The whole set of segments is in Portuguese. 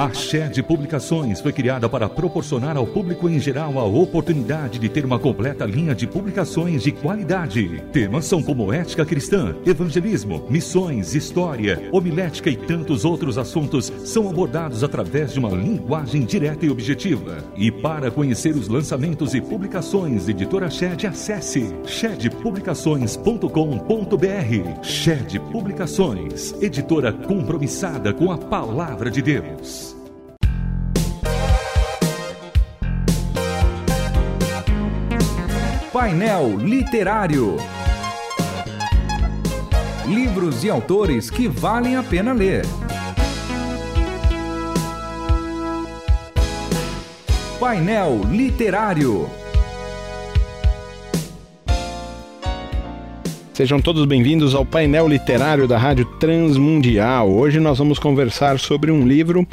A Shed Publicações foi criada para proporcionar ao público em geral a oportunidade de ter uma completa linha de publicações de qualidade. Temas são como ética cristã, evangelismo, missões, história, homilética e tantos outros assuntos são abordados através de uma linguagem direta e objetiva. E para conhecer os lançamentos e publicações, editora Shed, acesse shedpublicações.com.br. Shed Publicações, editora compromissada com a palavra de Deus. Painel Literário. Livros e autores que valem a pena ler. Painel Literário. Sejam todos bem-vindos ao painel literário da Rádio Transmundial. Hoje nós vamos conversar sobre um livro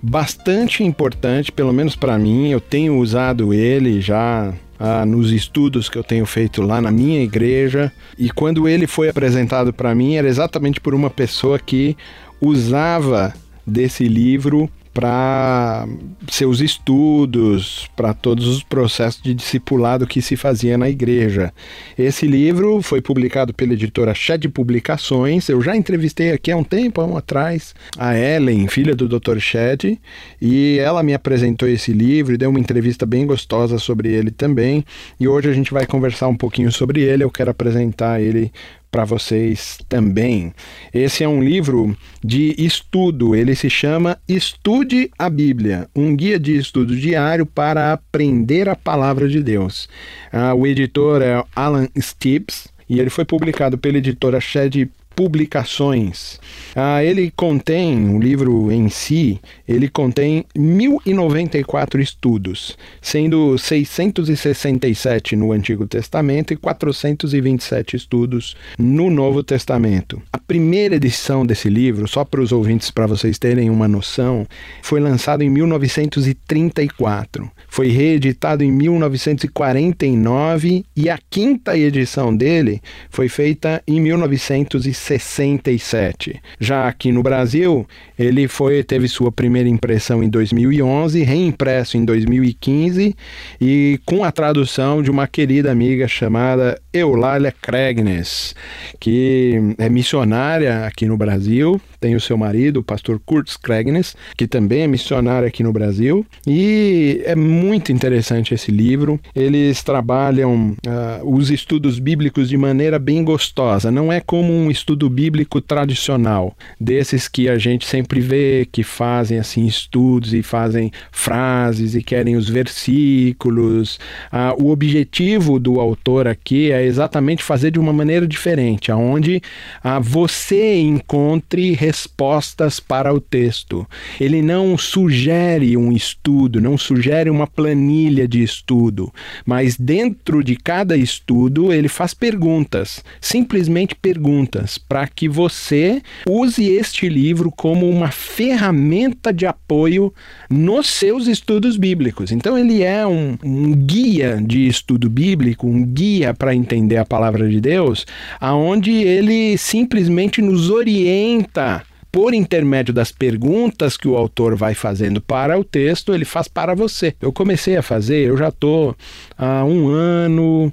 bastante importante, pelo menos para mim. Eu tenho usado ele já ah, nos estudos que eu tenho feito lá na minha igreja. E quando ele foi apresentado para mim, era exatamente por uma pessoa que usava desse livro para seus estudos, para todos os processos de discipulado que se fazia na igreja. Esse livro foi publicado pela editora Shed Publicações. Eu já entrevistei aqui há um tempo, há um atrás, a Ellen, filha do Dr. Shed, e ela me apresentou esse livro e deu uma entrevista bem gostosa sobre ele também. E hoje a gente vai conversar um pouquinho sobre ele. Eu quero apresentar ele para vocês também. Esse é um livro de estudo, ele se chama Estude a Bíblia, um guia de estudo diário para aprender a palavra de Deus. Ah, o editor é Alan Stibbs e ele foi publicado pela editora Shed publicações. Ah, ele contém, o livro em si, ele contém 1094 estudos, sendo 667 no Antigo Testamento e 427 estudos no Novo Testamento. A primeira edição desse livro, só para os ouvintes, para vocês terem uma noção, foi lançada em 1934. Foi reeditado em 1949 e a quinta edição dele foi feita em 1960. 67. Já aqui no Brasil, ele foi teve sua primeira impressão em 2011, reimpresso em 2015 e com a tradução de uma querida amiga chamada Eulália Cregnes, que é missionária aqui no Brasil, tem o seu marido, o pastor Kurtz Cregnes, que também é missionário aqui no Brasil, e é muito interessante esse livro. Eles trabalham uh, os estudos bíblicos de maneira bem gostosa, não é como um estudo bíblico tradicional, desses que a gente sempre vê que fazem assim estudos e fazem frases e querem os versículos. Ah, o objetivo do autor aqui é exatamente fazer de uma maneira diferente, aonde ah, você encontre respostas para o texto. Ele não sugere um estudo, não sugere uma planilha de estudo, mas dentro de cada estudo ele faz perguntas, simplesmente perguntas para que você use este livro como uma ferramenta de apoio nos seus estudos bíblicos. Então, ele é um, um guia de estudo bíblico, um guia para a palavra de Deus, aonde ele simplesmente nos orienta por intermédio das perguntas que o autor vai fazendo para o texto, ele faz para você. Eu comecei a fazer, eu já estou há um ano,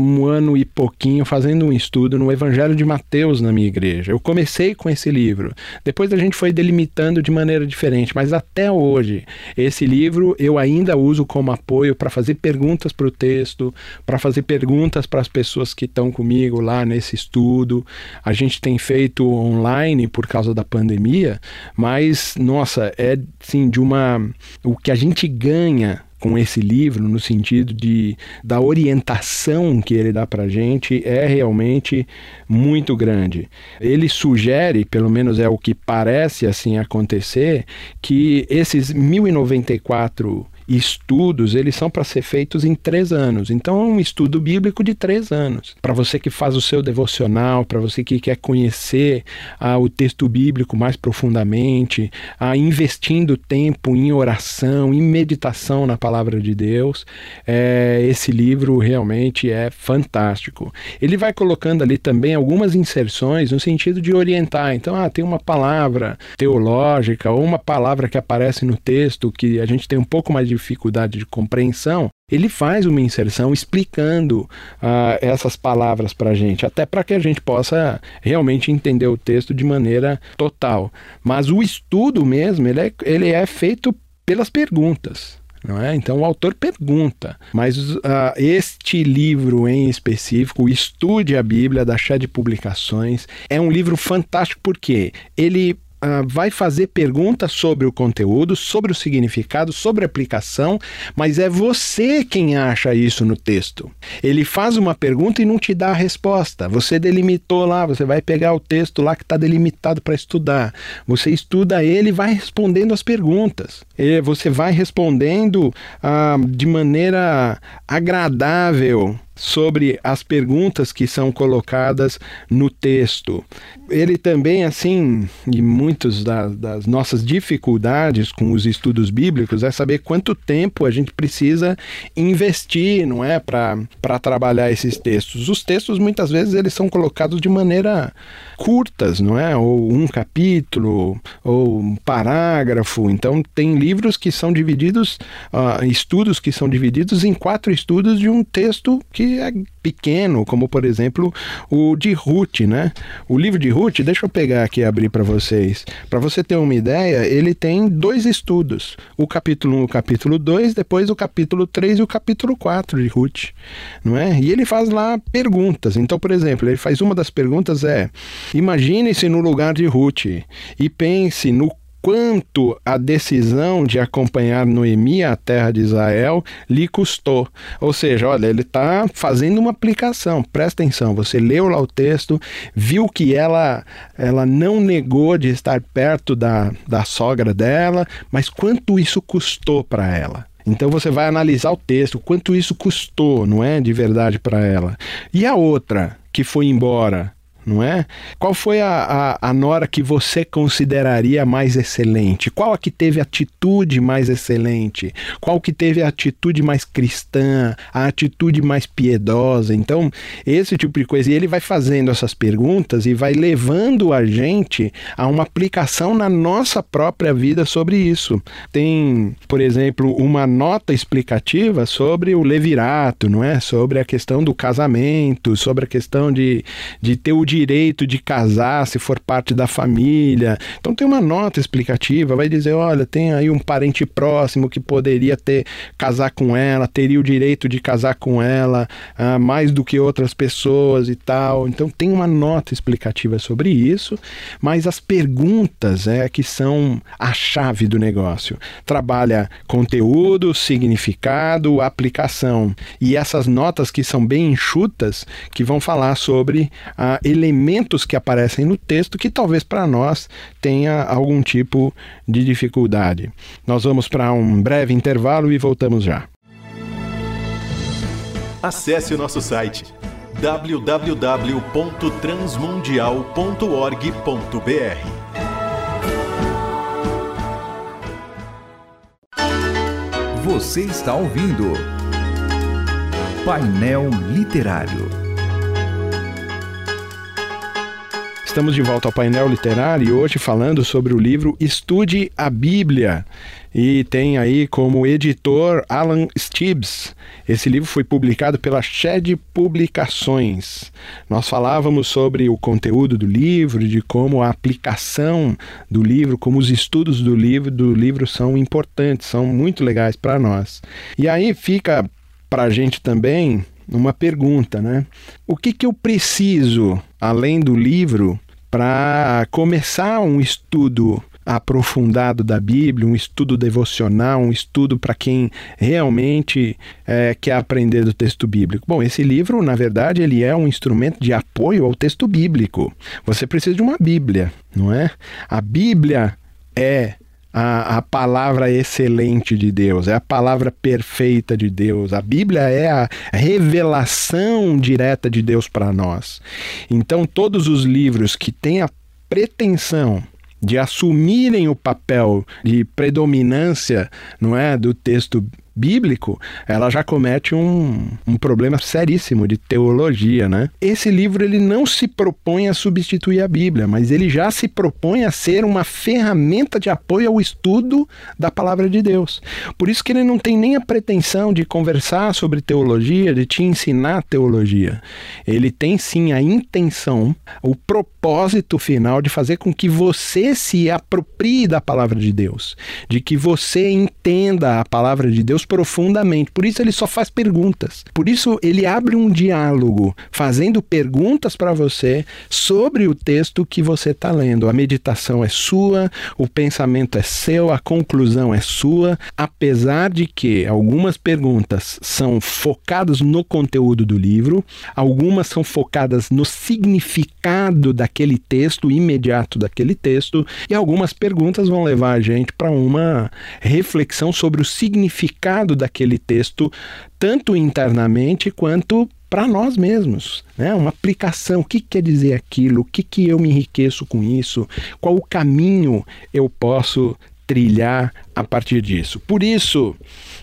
um ano e pouquinho fazendo um estudo no Evangelho de Mateus na minha igreja. Eu comecei com esse livro. Depois a gente foi delimitando de maneira diferente, mas até hoje esse livro eu ainda uso como apoio para fazer perguntas para o texto, para fazer perguntas para as pessoas que estão comigo lá nesse estudo. A gente tem feito online por causa da pandemia, mas nossa, é sim de uma o que a gente ganha com esse livro, no sentido de da orientação que ele dá para gente, é realmente muito grande. Ele sugere, pelo menos é o que parece assim acontecer, que esses 1094 estudos, eles são para ser feitos em três anos. Então, é um estudo bíblico de três anos. Para você que faz o seu devocional, para você que quer conhecer ah, o texto bíblico mais profundamente, ah, investindo tempo em oração, em meditação na palavra de Deus, é, esse livro realmente é fantástico. Ele vai colocando ali também algumas inserções no sentido de orientar. Então, ah, tem uma palavra teológica ou uma palavra que aparece no texto que a gente tem um pouco mais de dificuldade de compreensão, ele faz uma inserção explicando uh, essas palavras para a gente, até para que a gente possa realmente entender o texto de maneira total. Mas o estudo mesmo, ele é, ele é feito pelas perguntas. Não é? Então o autor pergunta, mas uh, este livro em específico, Estude a Bíblia, da Chá Publicações, é um livro fantástico porque ele Uh, vai fazer perguntas sobre o conteúdo, sobre o significado, sobre a aplicação, mas é você quem acha isso no texto. Ele faz uma pergunta e não te dá a resposta. Você delimitou lá, você vai pegar o texto lá que está delimitado para estudar. Você estuda ele e vai respondendo as perguntas. E você vai respondendo uh, de maneira agradável sobre as perguntas que são colocadas no texto. Ele também, assim, e muitas das, nossas dificuldades com os estudos bíblicos é saber quanto tempo a gente precisa investir, não é, para trabalhar esses textos. Os textos muitas vezes eles são colocados de maneira curtas, não é, ou um capítulo ou um parágrafo. Então tem livros que são divididos, uh, estudos que são divididos em quatro estudos de um texto que é pequeno, como por exemplo o de Ruth, né? O livro de Ruth, deixa eu pegar aqui e abrir para vocês. Para você ter uma ideia, ele tem dois estudos: o capítulo 1 e o capítulo 2, depois o capítulo 3 e o capítulo 4 de Ruth, não é? E ele faz lá perguntas. Então, por exemplo, ele faz uma das perguntas é: imagine-se no lugar de Ruth e pense no quanto a decisão de acompanhar Noemi à terra de Israel lhe custou. Ou seja, olha, ele está fazendo uma aplicação. Presta atenção, você leu lá o texto, viu que ela, ela não negou de estar perto da, da sogra dela, mas quanto isso custou para ela? Então você vai analisar o texto, quanto isso custou, não é, de verdade para ela. E a outra que foi embora, não é? Qual foi a, a, a, nora que você consideraria mais excelente? Qual a que teve atitude mais excelente? Qual que teve a atitude mais cristã, a atitude mais piedosa? Então, esse tipo de coisa. E ele vai fazendo essas perguntas e vai levando a gente a uma aplicação na nossa própria vida sobre isso. Tem, por exemplo, uma nota explicativa sobre o levirato, não é? Sobre a questão do casamento, sobre a questão de, de ter o direito de casar se for parte da família. Então tem uma nota explicativa, vai dizer, olha, tem aí um parente próximo que poderia ter casar com ela, teria o direito de casar com ela ah, mais do que outras pessoas e tal. Então tem uma nota explicativa sobre isso, mas as perguntas é que são a chave do negócio. Trabalha conteúdo, significado, aplicação e essas notas que são bem enxutas que vão falar sobre a ele elementos que aparecem no texto que talvez para nós tenha algum tipo de dificuldade. Nós vamos para um breve intervalo e voltamos já. Acesse o nosso site www.transmundial.org.br. Você está ouvindo Painel Literário. Estamos de volta ao painel literário e hoje falando sobre o livro Estude a Bíblia. E tem aí como editor Alan Stibbs. Esse livro foi publicado pela Shed Publicações. Nós falávamos sobre o conteúdo do livro, de como a aplicação do livro, como os estudos do livro, do livro são importantes, são muito legais para nós. E aí fica para a gente também uma pergunta, né? O que, que eu preciso, além do livro, para começar um estudo aprofundado da Bíblia, um estudo devocional, um estudo para quem realmente é, quer aprender do texto bíblico. Bom, esse livro, na verdade, ele é um instrumento de apoio ao texto bíblico. Você precisa de uma Bíblia, não é? A Bíblia é a, a palavra excelente de Deus, é a palavra perfeita de Deus. A Bíblia é a revelação direta de Deus para nós. Então, todos os livros que têm a pretensão de assumirem o papel de predominância, não é, do texto bíblico, ela já comete um, um problema seríssimo de teologia, né? Esse livro ele não se propõe a substituir a Bíblia, mas ele já se propõe a ser uma ferramenta de apoio ao estudo da palavra de Deus. Por isso que ele não tem nem a pretensão de conversar sobre teologia, de te ensinar teologia. Ele tem sim a intenção, o propósito final de fazer com que você se aproprie da palavra de Deus, de que você entenda a palavra de Deus profundamente. Por isso ele só faz perguntas. Por isso ele abre um diálogo, fazendo perguntas para você sobre o texto que você está lendo. A meditação é sua, o pensamento é seu, a conclusão é sua, apesar de que algumas perguntas são focadas no conteúdo do livro, algumas são focadas no significado daquele texto, imediato daquele texto, e algumas perguntas vão levar a gente para uma reflexão sobre o significado significado daquele texto, tanto internamente quanto para nós mesmos, né? Uma aplicação. O que quer dizer aquilo? O que, que eu me enriqueço com isso? Qual o caminho eu posso trilhar a partir disso? Por isso,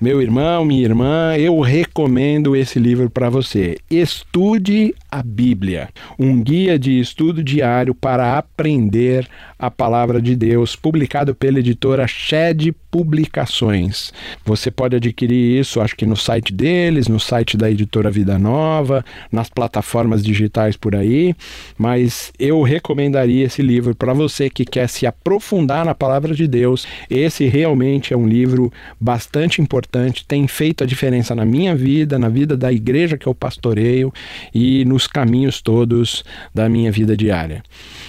meu irmão, minha irmã, eu recomendo esse livro para você. Estude a Bíblia, um guia de estudo diário para aprender a palavra de Deus, publicado pela editora Shed Publicações. Você pode adquirir isso, acho que no site deles, no site da editora Vida Nova, nas plataformas digitais por aí, mas eu recomendaria esse livro para você que quer se aprofundar na palavra de Deus. Esse realmente é um livro bastante importante, tem feito a diferença na minha vida, na vida da igreja que eu pastoreio e nos caminhos todos da minha vida diária.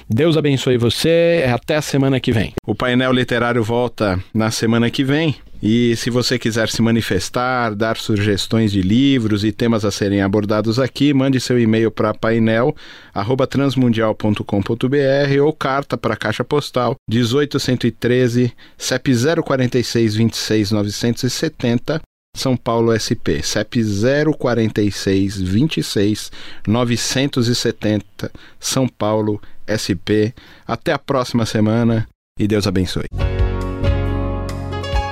Deus abençoe você. Até a semana que vem. O painel literário volta na semana que vem. E se você quiser se manifestar, dar sugestões de livros e temas a serem abordados aqui, mande seu e-mail para painel@transmundial.com.br ou carta para a Caixa Postal 18113 CEP 046 26 970 são Paulo SP, CEP 046 26 970, São Paulo SP. Até a próxima semana e Deus abençoe.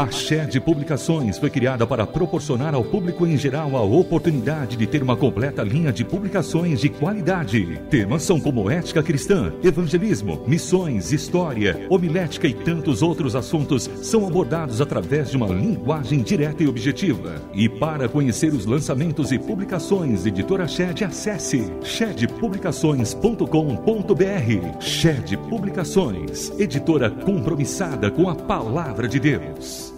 A Shed Publicações foi criada para proporcionar ao público em geral a oportunidade de ter uma completa linha de publicações de qualidade. Temas são como ética cristã, evangelismo, missões, história, homilética e tantos outros assuntos são abordados através de uma linguagem direta e objetiva. E para conhecer os lançamentos e publicações Editora Shed, acesse shedpublicações.com.br. Shed Publicações, editora compromissada com a palavra de Deus.